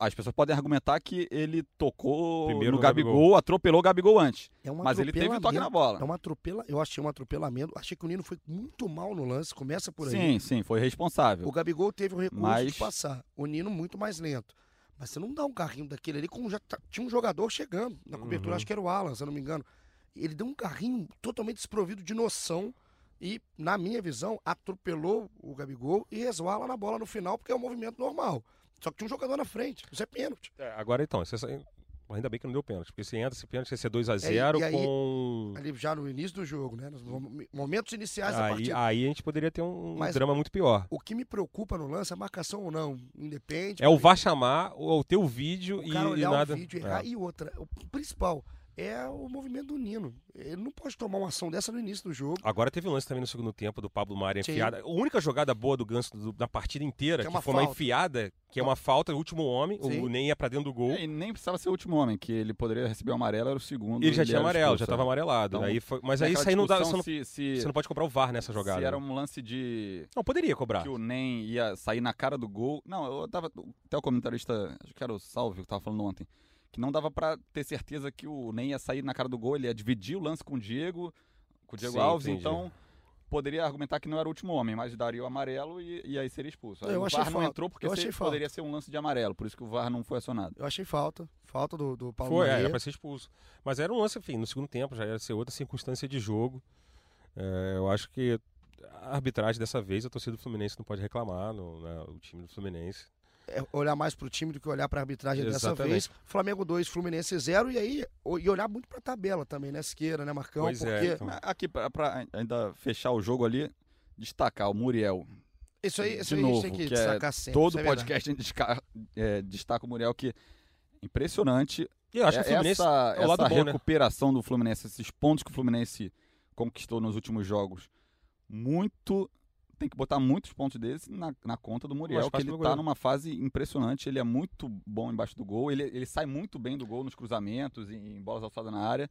As pessoas podem argumentar que ele tocou Primeiro no Gabigol, Gabigol. atropelou o Gabigol antes. É um Mas ele teve um toque na bola. É um atropela... Eu achei um atropelamento. Achei que o Nino foi muito mal no lance. Começa por aí. Sim, sim, foi responsável. O Gabigol teve o recurso Mas- de passar. O Nino muito mais lento. Mas você não dá um carrinho daquele ali com já tá- tinha um jogador chegando na cobertura, Uhum. acho que era o Alan, se eu não me engano. Ele deu um carrinho totalmente desprovido de noção e, na minha visão, atropelou o Gabigol e resvala na bola no final, porque é um movimento normal. Só que tinha um jogador na frente. Isso é pênalti. É, agora então, é- ainda bem que não deu pênalti, porque se entra esse pênalti, ia ser 2x0 É, e aí- com. Ali já no início do jogo, né? Nos mom- momentos iniciais da Aí, partida. aí a gente poderia ter um Mas- drama muito pior. O que me preocupa no lance é marcação ou não. Independe. É o vá chamar, ou ter o vídeo o e, cara e olhar nada. o vídeo e É. errar. E outra, o principal é o movimento do Nino. Ele não pode tomar uma ação dessa no início do jogo. Agora teve um lance também no segundo tempo do Pablo Maria Sim. enfiada. A única jogada boa do Ganso do- na partida inteira, Que é que, uma foi uma falta. enfiada, que é uma falta, o último homem, Sim. o nem ia pra dentro do gol. É, E nem precisava ser o último homem, que ele poderia receber o amarelo, era o segundo. Ele já e tinha amarelo, expulso, já tava é. amarelado. Então, aí foi- mas Tem aí isso aí não dá. Você não, se, se, você não pode cobrar o VAR nessa jogada. se era né? um lance de Não, poderia cobrar. que o Nem ia sair na cara do gol. Não, eu tava. Até o comentarista, acho que era o Salve que tava falando ontem. Que não dava pra ter certeza que o Nem ia sair na cara do gol, ele ia dividir o lance com o Diego, com o Diego Sim, Alves, entendi. então poderia argumentar que não era o último homem, mas daria o amarelo e, e aí seria expulso. Aí Eu o achei VAR não falta. entrou porque Eu achei falta. poderia ser um lance de amarelo, por isso que o VAR não foi acionado. Eu achei falta. Falta do, do Paulo Foi, é, Maria. era pra ser expulso. Mas era um lance, enfim, no segundo tempo já ia ser outra circunstância de jogo. É, eu acho que a arbitragem dessa vez, a torcida do Fluminense não pode reclamar, no, né, o time do Fluminense. É olhar mais pro time do que olhar pra arbitragem dessa Exatamente. vez. Flamengo 2, Fluminense 0. E aí, o- e olhar muito pra tabela também, né, Siqueira, né, Marcão? Pois é, Porque então. Mas Aqui, pra, pra ainda fechar o jogo ali, destacar o Muriel. isso aí, isso aí a gente novo, tem que, que é destacar sempre. Todo é podcast a gente é, destaca o Muriel, que impressionante E eu acho que o É- Fluminense essa, é o lado essa bom, né? recuperação do Fluminense, esses pontos que o Fluminense conquistou nos últimos jogos, muito. Tem que botar muitos pontos deles na, na conta do Muriel, que ele tá goleiro. numa fase impressionante. Ele é muito bom embaixo do gol, ele, ele sai muito bem do gol nos cruzamentos, em, em bolas alçadas na área.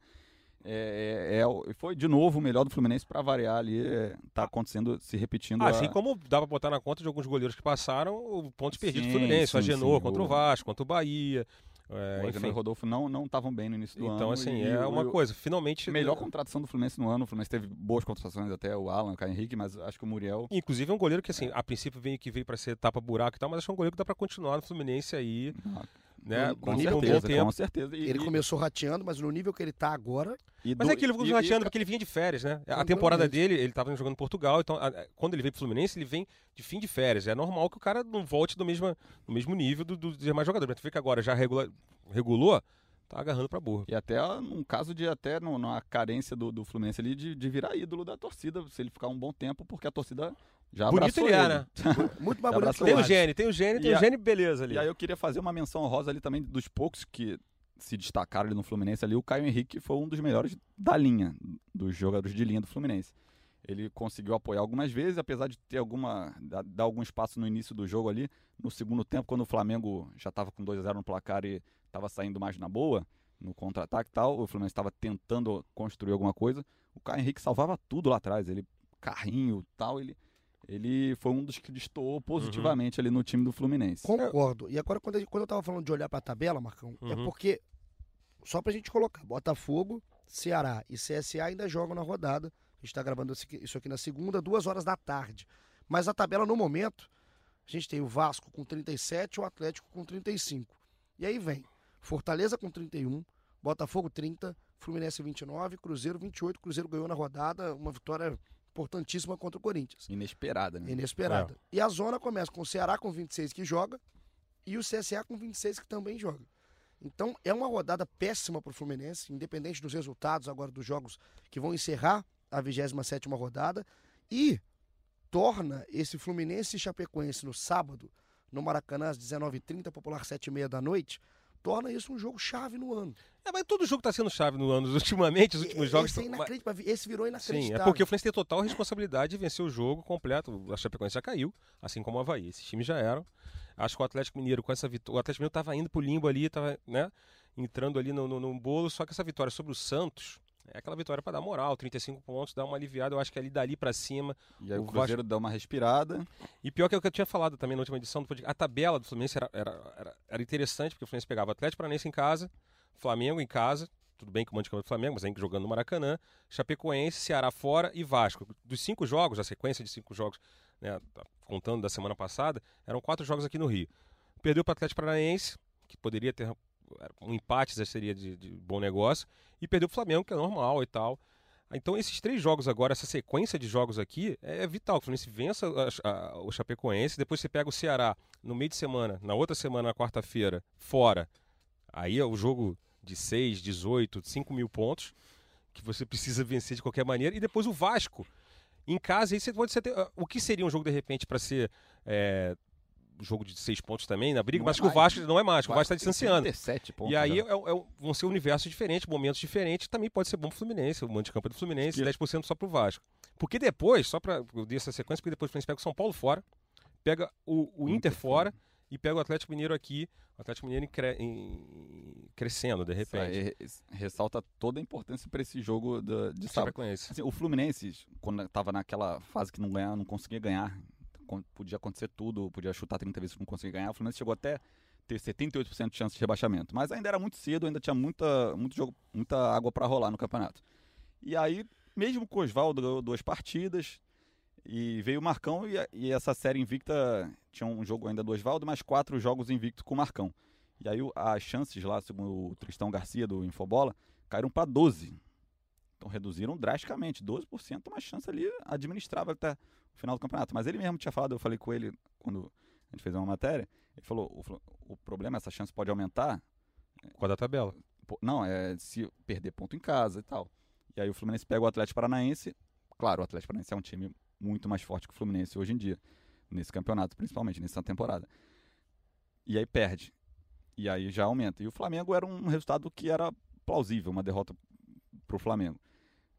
É, é, é foi de novo o melhor do Fluminense para variar ali. É, tá acontecendo, se repetindo. Assim a- como dá pra botar na conta de alguns goleiros que passaram, o pontos perdidos do Fluminense, sim, Agenor sim, contra o- Vasco, contra o Bahia. É, o e enfim. o Rodolfo não não estavam bem no início do ano. Então, assim, é o- uma o- coisa. Finalmente. Melhor contratação do Fluminense no ano. O Fluminense teve boas contratações até o Alan, o Caio Henrique, mas acho que o Muriel. Inclusive é um goleiro que, assim, a princípio veio que veio pra ser tapa buraco e tal, mas acho que é um goleiro que dá pra continuar no Fluminense aí, né? com, um certeza, bom tempo. com certeza. E, Ele e- começou rateando, mas no nível que ele tá agora, e Mas do- é aquilo que eu e- tô rateando, e- porque ele vinha de férias, né? A temporada dele, ele tava jogando em Portugal, então a- a- quando ele veio pro Fluminense, ele vem de fim de férias. É normal que o cara não volte do mesmo, no mesmo nível do- dos demais jogadores. Mas tu vê que agora já regula- regulou, tá agarrando pra burra. E até um caso de até no- numa carência do, do Fluminense ali de, de virar ídolo da torcida, se ele ficar um bom tempo, porque a torcida já Bonito ele é, ele. né? muito mais bonito Tem o gênio, tem o gênio, tem E o gênio, beleza ali. E aí eu queria fazer uma menção honrosa ali também dos poucos que se destacaram ali no Fluminense ali, o Caio Henrique foi um dos melhores da linha, dos jogadores de linha do Fluminense. Ele conseguiu apoiar algumas vezes, apesar de ter alguma dar, dar algum espaço no início do jogo ali, no segundo tempo, quando o Flamengo já estava com 2 a 0 no placar e estava saindo mais na boa, no contra-ataque e tal, o Fluminense estava tentando construir alguma coisa, o Caio Henrique salvava tudo lá atrás, ele carrinho, tal, ele ele foi um dos que destoou positivamente ali no time do Fluminense. Concordo. E agora, quando, a quando eu tava falando de olhar pra tabela, Marcão, é Uhum. porque, só pra gente colocar, Botafogo, Ceará e CSA ainda jogam na rodada. A gente tá gravando isso aqui na segunda, duas horas da tarde. Mas a tabela, no momento, a gente tem o Vasco com 37 e o Atlético com 35. E aí vem Fortaleza com 31, Botafogo 30, Fluminense 29, Cruzeiro 28. Cruzeiro ganhou na rodada, uma vitória importantíssima contra o Corinthians. Inesperada, né? Inesperada. E a zona começa com o Ceará com 26 que joga e o CSA com 26 que também joga. Então é uma rodada péssima para o Fluminense, independente dos resultados agora dos jogos que vão encerrar a 27ª rodada e torna esse Fluminense e Chapecoense no sábado, no Maracanã às 19h30, popular 7h30 da noite, torna isso um jogo chave no ano. É, mas todo jogo tá sendo chave no ano. Ultimamente, os últimos jogos. Esse, é tão- inacreditável. Esse virou Sim, inacreditável. é porque o Fluminense tem total responsabilidade de vencer o jogo completo. A Chapecoense já caiu, assim como o Havaí. Esses times já eram. Acho que o Atlético Mineiro, com essa vitória. O Atlético Mineiro estava indo pro limbo ali, estava né, entrando ali no, no, no bolo. Só que essa vitória sobre o Santos é aquela vitória para dar moral. 35 pontos, dar uma aliviada. Eu acho que ali dali para cima. E aí O o Cruzeiro dá uma respirada. E pior que é o que eu tinha falado também na última edição do podcast. A tabela do Fluminense era, era, era, era interessante, porque o Fluminense pegava Atlético Paranaense em casa, Flamengo em casa. Tudo bem que o mando de campo do Flamengo, mas ainda jogando no Maracanã. Chapecoense, Ceará fora e Vasco. Dos cinco jogos, a sequência de cinco jogos, né, contando da semana passada, eram quatro jogos aqui no Rio. Perdeu para o Atlético Paranaense, que poderia ter um empate, já seria de, de bom negócio, e perdeu o Flamengo, que é normal e tal. Então, esses três jogos agora, essa sequência de jogos aqui, é vital. Que o Fluminense vença a- a- o Chapecoense, depois você pega o Ceará no meio de semana, na outra semana, na quarta-feira, fora. Aí é o jogo de 6, 18, 5 mil pontos, que você precisa vencer de qualquer maneira. E depois o Vasco, em casa, aí você pode ser. O que seria um jogo, de repente, para ser. É, jogo de seis pontos também na briga, Não mas é que o. Vasco não é mais, o Vasco está distanciando. 37 pontos. E aí é, é- vão ser universos diferentes, momentos diferentes. Também pode ser bom pro Fluminense, o mando de campo é do Fluminense, Que- 10% só pro Vasco. Porque depois, só pra. Eu dei essa sequência, porque depois o Fluminense pega o São Paulo fora, pega o, o Inter Inter fora e pega o Atlético Mineiro aqui. O Atlético Mineiro em cre- em- crescendo, de Isso aí repente. re- ressalta toda a importância para esse jogo da- de sábado. Assim, o Fluminense, quando estava naquela fase que não ganhava, não conseguia ganhar, podia acontecer tudo, podia chutar 30 vezes não conseguia ganhar, o Fluminense chegou até ter 78% de chance de rebaixamento. Mas ainda era muito cedo, ainda tinha muita, muito jogo, muita água para rolar no campeonato. E aí, mesmo o Oswaldo ganhou duas partidas, e veio o Marcão, e, e essa série invicta tinha um jogo ainda do Oswaldo, mais quatro jogos invicto com o Marcão. E aí as chances lá, segundo o Tristão Garcia do Infobola, caíram para 12. Então reduziram drasticamente, 12% uma chance ali administrável até o final do campeonato. Mas ele mesmo tinha falado, eu falei com ele quando a gente fez uma matéria, ele falou, o, o problema, essa chance pode aumentar, Com a da tabela. não, é se perder ponto em casa e tal. E aí o Fluminense pega o Atlético Paranaense, claro, o Atlético Paranaense é um time muito mais forte que o Fluminense hoje em dia, nesse campeonato, principalmente, nessa temporada. E aí perde. E aí já aumenta. E o Flamengo era um resultado que era plausível, uma derrota pro Flamengo.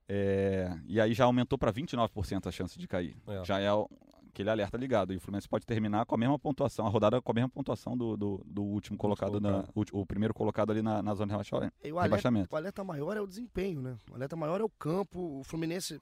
É, e aí já aumentou para 29% a chance de cair. É. Já é o- aquele alerta ligado. E o Fluminense pode terminar com a mesma pontuação, a rodada com a mesma pontuação do, do, do último colocado, na, o, o primeiro colocado ali na, na zona de rebaixamento. E o alerta, o alerta maior é o desempenho, né? O alerta maior é o campo. O Fluminense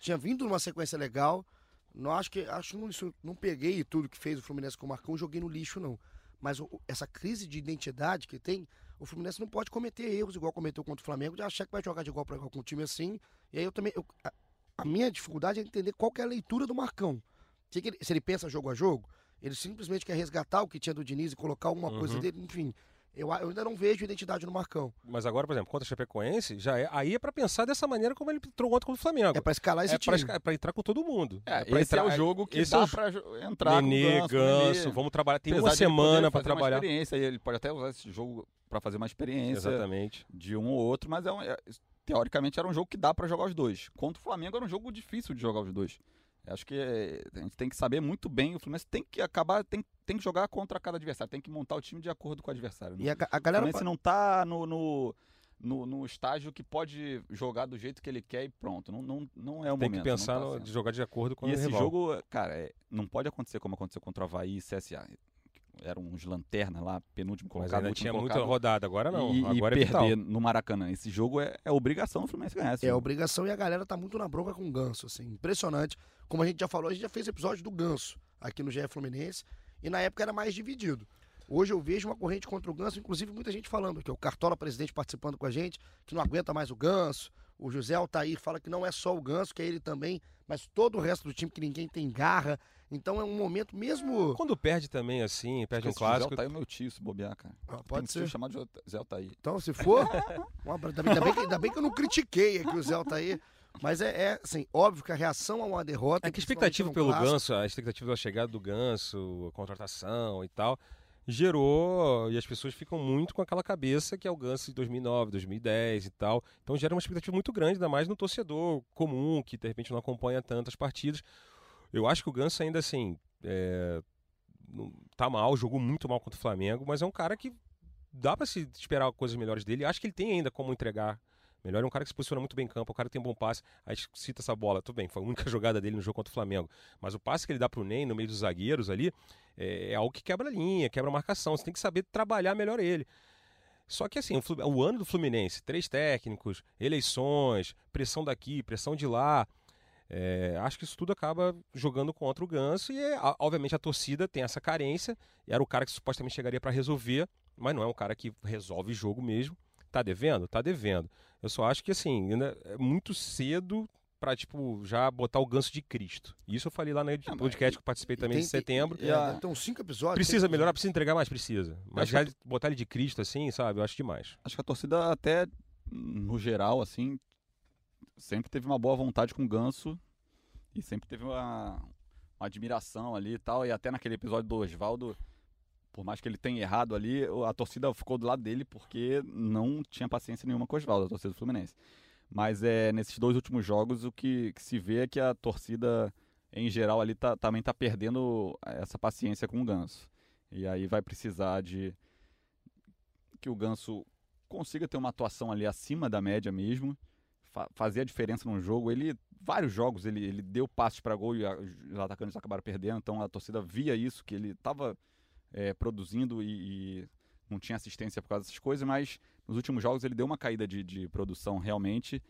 tinha vindo numa sequência legal. Não acho que acho que não, isso- não peguei tudo que fez o Fluminense com o Marcão, joguei no lixo não. Mas o- essa crise de identidade que tem, o Fluminense não pode cometer erros igual cometeu contra o Flamengo, de achar que vai jogar de igual para igual com um time assim. E aí eu também eu- a, a minha dificuldade é entender qual que é a leitura do Marcão. Se, que ele, se ele pensa jogo a jogo, ele simplesmente quer resgatar o que tinha do Diniz e colocar alguma coisa Uhum. dele, enfim. Eu, eu ainda não vejo identidade no Marcão. Mas agora, por exemplo, contra a Chapecoense, já é, aí é pra pensar dessa maneira como ele entrou ontem contra o Flamengo. É pra escalar esse É pra, time. esca- pra entrar com todo mundo. É, pra esse é entrar- o jogo que esse dá é o pra jo- entrar Nenê, com o Ganso, o Ganso, vamos trabalhar. Tem Apesar uma semana uma trabalhar. experiência, ele pode até usar esse jogo pra fazer uma experiência Exatamente. de um ou outro, mas é um- é- teoricamente era um jogo que dá pra jogar os dois. Contra o Flamengo era um jogo difícil de jogar os dois. Acho que é, a gente tem que saber muito bem, o Fluminense tem que acabar, tem, tem que jogar contra cada adversário, tem que montar o time de acordo com o adversário. E a, a O galera. Fluminense não tá no, no, no, no estágio que pode jogar do jeito que ele quer e pronto. Não, não, não é o Tem momento. que pensar tá no- de jogar de acordo com E o esse rival. jogo, cara, é- não pode acontecer como aconteceu contra o Havaí e CSA. Eram uns lanternas lá, penúltimo Mas colocado, ainda último tinha muita colocado. rodada. Agora não. E, agora e é vital. perder no Maracanã. Esse jogo é, é obrigação do Fluminense ganhar. É obrigação e a galera tá muito na bronca com o Ganso, assim, impressionante. Como a gente já falou, a gente já fez episódio do Ganso aqui no GE Fluminense e na época era mais dividido. Hoje eu vejo uma corrente contra o Ganso, inclusive muita gente falando que o Cartola presidente participando com a gente, que não aguenta mais o Ganso. O José Altair fala que não é só o Ganso, que é ele também, mas todo o resto do time que ninguém tem garra. Então é um momento mesmo. Quando perde também, assim, perde um clássico. Zé Altair é meu tio, se bobear, cara. Ah, pode ser. chamado de Zé Altair. Então, se for. Ainda, bem que, ainda bem que eu não critiquei aqui o Zé Altair. Mas é, é, assim, óbvio que a reação a uma derrota. É que a expectativa pelo clássico, Ganso, a expectativa da chegada do Ganso, a contratação e tal, gerou, e as pessoas ficam muito com aquela cabeça que é o Ganso de 2009, 2010 e tal. Então gera uma expectativa muito grande, ainda mais no torcedor comum, que de repente não acompanha tantas partidas. Eu acho que o Ganso ainda assim, é, tá mal, jogou muito mal contra o Flamengo, mas é um cara que dá pra se esperar coisas melhores dele. Acho que ele tem ainda como entregar melhor. É um cara que se posiciona muito bem em campo, é um cara que tem bom passe. A gente cita essa bola, tudo bem, foi a única jogada dele no jogo contra o Flamengo. Mas o passe que ele dá pro Ney no meio dos zagueiros ali é, é algo que quebra a linha, quebra a marcação. Você tem que saber trabalhar melhor ele. Só que assim, o, o ano do Fluminense, três técnicos, eleições, pressão daqui, pressão de lá. É, acho que isso tudo acaba jogando contra o Ganso e, é, obviamente, a torcida tem essa carência. Era o cara que supostamente chegaria para resolver, mas não é um cara que resolve jogo mesmo. Tá devendo? Tá devendo. Eu só acho que, assim, ainda é muito cedo pra, tipo, já botar o ganso de Cristo. Isso eu falei lá no mas- podcast que eu participei também Tem- em setembro. É, E uns cinco episódios. Precisa melhorar, precisa entregar mais? Precisa. Mas já botar ele de Cristo, assim, sabe? Eu acho demais. Acho que a torcida até, no geral, assim, sempre teve uma boa vontade com o Ganso e sempre teve uma, uma admiração ali e tal. E até naquele episódio do Oswaldo, por mais que ele tenha errado ali, a torcida ficou do lado dele porque não tinha paciência nenhuma com o Oswaldo, a torcida do Fluminense. Mas é, nesses dois últimos jogos, o que, que se vê é que a torcida, em geral, ali tá- também está perdendo essa paciência com o Ganso. E aí vai precisar de que o Ganso consiga ter uma atuação ali acima da média mesmo, fa fazer a diferença no jogo. Ele, vários jogos, ele, ele deu passes para gol e a- os atacantes acabaram perdendo, então a torcida via isso, que ele estava produzindo e, e não tinha assistência por causa dessas coisas, mas nos últimos jogos ele deu uma caída de, de produção realmente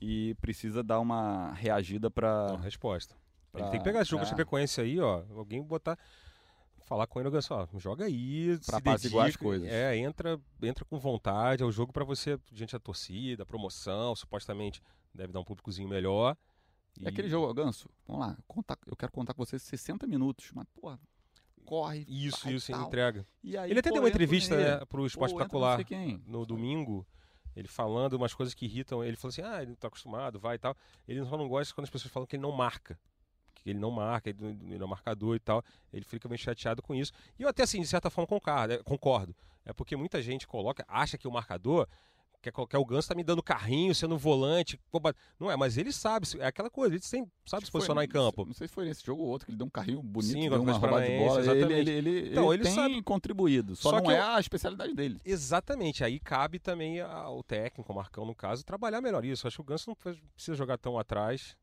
e precisa dar uma reagida para resposta. pra- Ele tem que pegar esse jogo é. da Chapecoense aí, ó. Alguém botar. Falar com ele, olha só, joga aí, Pra se apaziguar as dedica, coisas. É, entra, entra com vontade, é o jogo pra você, diante da torcida, promoção, supostamente deve dar um públicozinho melhor. É aquele jogo, Ganso, vamos lá, contar, eu quero contar com você 60 minutos, mas, porra, corre, Isso, e isso, entrega. E aí, Ele até pô, deu uma o entrevista né, pro Esporte Espetacular no domingo, ele falando umas coisas que irritam. Ele falou assim: ah, ele não tá acostumado, vai e tal. Ele só não gosta quando as pessoas falam que ele não marca. Que ele não marca, ele não- ele é marcador e tal. Ele fica bem chateado com isso. E eu até, assim, de certa forma, concordo. é, concordo. É porque muita gente coloca, acha que o marcador. Que, é qual- que é o Ganso tá me dando carrinho, sendo volante. Não é, mas ele sabe, é aquela coisa, ele sempre sabe se que foi- posicionar em campo. Não sei se foi nesse jogo ou outro que ele deu um carrinho bonito, Sim, deu o uma roubada de bola. Ele, exatamente. ele, ele, Então, ele ele tem sabe- contribuído, só, Só não que é eu- a especialidade dele. Exatamente, aí cabe também ao técnico, ao Marcão no caso, trabalhar melhor isso. Acho que o Ganso não precisa jogar tão atrás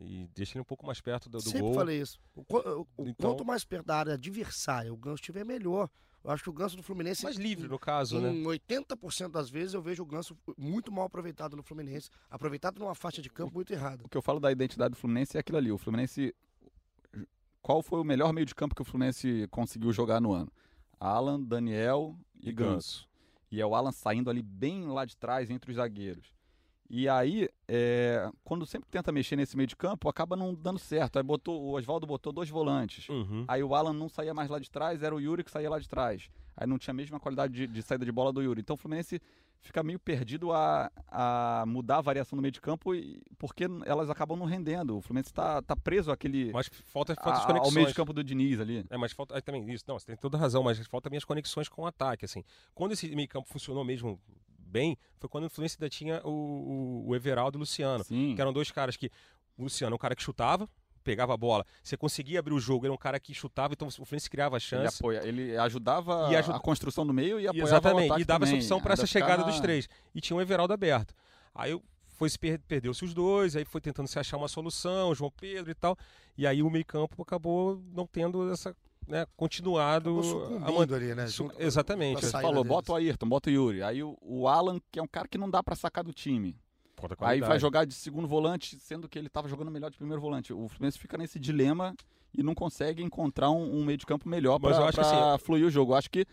e deixa ele um pouco mais perto do, do Sempre gol. falei isso. O, o- Então- Quanto mais perto da área adversária o Ganso estiver, melhor. Eu acho que o Ganso do Fluminense. Mais livre, no caso, né? Em 80% das vezes eu vejo o Ganso muito mal aproveitado no Fluminense. Aproveitado numa faixa de campo muito errada. O que eu falo da identidade do Fluminense é aquilo ali. O Fluminense. Qual foi o melhor meio de campo que o Fluminense conseguiu jogar no ano? Alan, Daniel e, E Ganso. Ganso. E é o Alan saindo ali bem lá de trás entre os zagueiros. E aí, é, quando sempre tenta mexer nesse meio de campo, acaba não dando certo. Aí botou, o Oswaldo botou dois volantes. Uhum. Aí o Alan não saía mais lá de trás, era o Yuri que saía lá de trás. Aí não tinha a mesma qualidade de, de saída de bola do Yuri. Então o Fluminense fica meio perdido a, a mudar a variação do meio de campo e, porque elas acabam não rendendo. O Fluminense está tá preso àquele, Mas falta, falta as a- conexões. ao meio de campo do Diniz ali. É, mas falta aí também isso. Não, você tem toda razão, mas falta também as conexões com o ataque, assim. Quando esse meio campo funcionou mesmo bem, foi quando o Fluminense ainda tinha o, o, o Everaldo e o Luciano. Sim. Que eram dois caras que. O Luciano é um cara que chutava, pegava a bola. Você conseguia abrir o jogo, ele é um cara que chutava, então o Fluminense criava Ele, chance. apoia, ele ajudava E ajuda- a construção do meio e apoiava o Exatamente, ataque e dava essa também. opção para essa chegada na- dos três. E tinha o Everaldo aberto. Aí foi se per- perdeu-se os dois, aí foi tentando se achar uma solução, João Pedro e tal. E aí o meio-campo acabou não tendo essa, né, continuado a sucumbindo man- ali, né? Su- exatamente. Você falou, deles. bota o Ayrton, bota o Yuri. Aí o, o Alan, que é um cara que não dá para sacar do time. Aí vai jogar de segundo volante, sendo que ele estava jogando melhor de primeiro volante. O Fluminense fica nesse dilema e não consegue encontrar um, um meio de campo melhor Mas eu para acho que assim, fluir o jogo. Eu acho que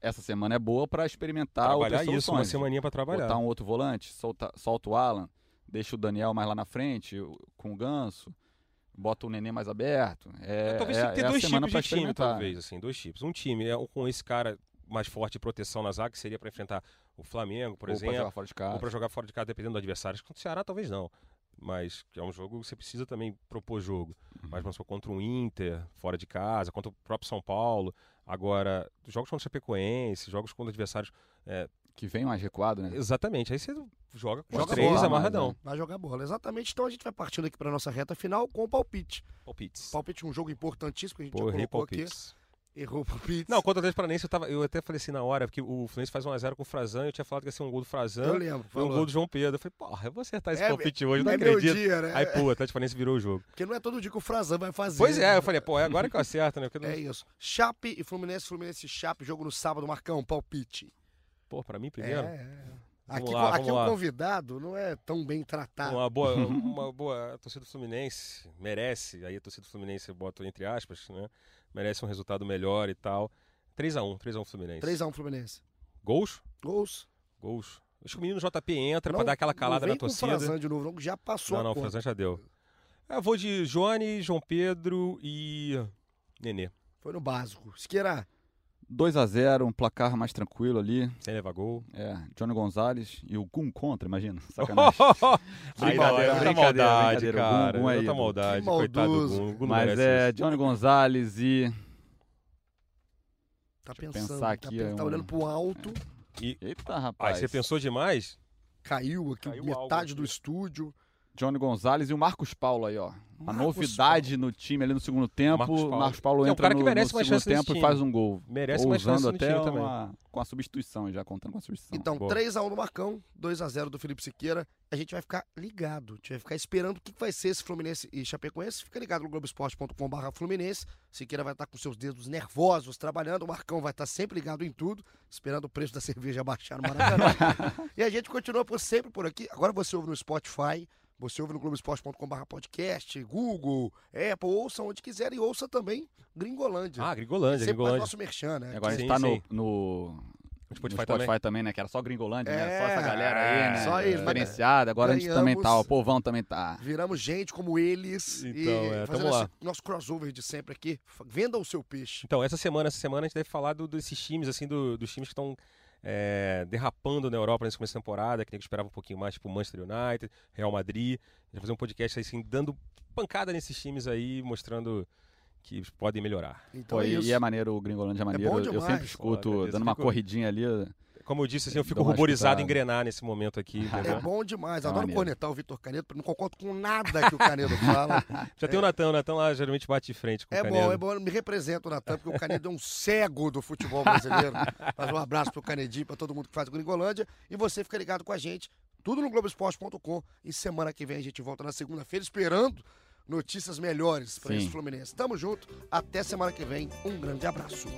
essa semana é boa para experimentar trabalhar outras isso, uma soluções. semaninha para trabalhar. Botar um outro volante, solta, solta o Alan, deixa o Daniel mais lá na frente com o Ganso, bota o Nenê mais aberto. É, talvez é, ter é a dois tipos pra de time, talvez, assim, dois tipos. Um time é com esse cara mais forte de proteção na zaga, que seria para enfrentar o Flamengo, por Ou pra exemplo, jogar fora de casa. ou para jogar fora de casa, dependendo do adversário. Acho que Contra o Ceará, talvez não. Mas é um jogo que você precisa também propor jogo. Uhum. Mas supor, contra o Inter, fora de casa, contra o próprio São Paulo. Agora, jogos contra o Chapecoense, jogos contra adversários. é, Que vem mais recuado, né? exatamente. Aí você joga com Joga três bola, amarradão. mas, Vai jogar bola. Exatamente. Então a gente vai partindo aqui para nossa reta final com o palpite. Palpites. Palpite é um jogo importantíssimo que a gente Porra, já colocou aqui. palpites. Errou o palpite. Não, contra o Atlético Paranaense eu, tava, eu até falei assim na hora, porque o Fluminense faz 1x0 com o Frazan, eu tinha falado que ia ser um gol do Frazan. eu lembro. Foi um gol do João Pedro. Eu falei, porra, eu vou acertar esse É, palpite hoje, não é meu acredito. dia, né? Aí, pô, o Atlético Paranaense virou o jogo. Porque não é todo dia que o Frazan vai fazer. Pois é, né? eu falei, pô, é agora que eu acerto, né? Não- É isso. Chape e Fluminense, Fluminense e Chape, jogo no sábado, Marcão, palpite. Pô, pra mim primeiro. É, é. Vamos Aqui, lá, aqui o lá. convidado não é tão bem tratado. Uma boa, uma boa a torcida do Fluminense merece, aí a torcida do Fluminense eu boto entre aspas, né? Merece um resultado melhor e tal. 3x1, 3x1 Fluminense. 3x1 Fluminense. Gols? Gols. Gols. Acho que o menino JP entra pra dar aquela calada na vem com torcida. o de novo, já passou Não, não, o. Frazan já deu. Eu vou de Johnny, João Pedro e Nenê. Foi no básico. Esqueira, 2x0, um placar mais tranquilo ali. Sem levar gol. É, Johnny Gonzalez e o Gum contra, imagina. Sacanagem. Aí, não, é muita brincadeira, maldade, brincadeira. cara. Gum, Gum aí, muita maldade, Que coitado do maldoso. Gum. Mas é isso. Johnny Gonzalez e. tá Deixa pensando. pensar tá, aqui, é tá um- olhando pro alto, Eita, Aí rapaz. você pensou demais? caiu aqui Caiu metade algo do estúdio. Johnny Gonzalez e o Marcos Paulo aí, ó. Uma Marcos novidade no time ali no segundo tempo. Marcos Marcos Paulo. Paulo, É um entra cara que no, merece no segundo tempo e faz um gol. Merece uma chance até time também. uma, com a substituição, já contando com a substituição. Então, Boa. 3x1 do Marcão, 2x0 do Felipe Siqueira. A gente vai ficar ligado, a gente vai ficar esperando o que que vai ser esse Fluminense e Chapecoense. Fica ligado no Globoesporte.com.br Fluminense. Siqueira vai estar com seus dedos nervosos trabalhando. O Marcão vai estar sempre ligado em tudo, esperando o preço da cerveja baixar no Maracanã. e a gente continua por sempre por aqui. Agora você ouve no Spotify. Você ouve no Globoesporte.com.br podcast, Google, Apple, ouça onde quiser e ouça também Gringolândia. Ah, Gringolândia, Sempre Gringolândia. nosso merchan, né? Agora a gente tá no, sim. no, No no Spotify Spotify, também. também. né? Que era só Gringolândia, né? É, Só essa galera aí, né? só eles, Diferenciada. Agora a gente também tá, ganhamos- o povão também tá. Viramos gente como eles Então, e é, fazendo tamo lá. esse nosso crossover de sempre aqui. Venda o seu peixe. Então, essa semana, essa semana a gente deve falar do- desses times, assim, do- dos times que estão é, derrapando na Europa nesse começo de temporada, que nem que esperava um pouquinho mais, tipo Manchester United, Real Madrid. A gente vai fazer um podcast assim, dando pancada nesses times aí, mostrando que podem melhorar. Então Pô, é e isso. e é maneiro, o Gringolândia é maneiro. bom eu sempre escuto, Pô, dando uma corridinha ali. Como eu disse, assim, eu fico ruborizado em engrenar nesse momento aqui. entendeu? É bom demais. É Adoro maneiro. cornetar o Vitor Canedo, não concordo com nada que o Canedo fala. Já tem o Natan, o Natan lá geralmente bate de frente com É o bom, Canedo. é bom. Me representa o Natan, porque o Canedo é um cego do futebol brasileiro. Mas um abraço pro Canedinho, pra todo mundo que faz o Gringolândia. E você fica ligado com a gente, tudo no Globoesporte.com. E semana que vem a gente volta na segunda-feira, esperando notícias melhores Sim. esse Fluminense. Tamo junto, até semana que vem. Um grande abraço.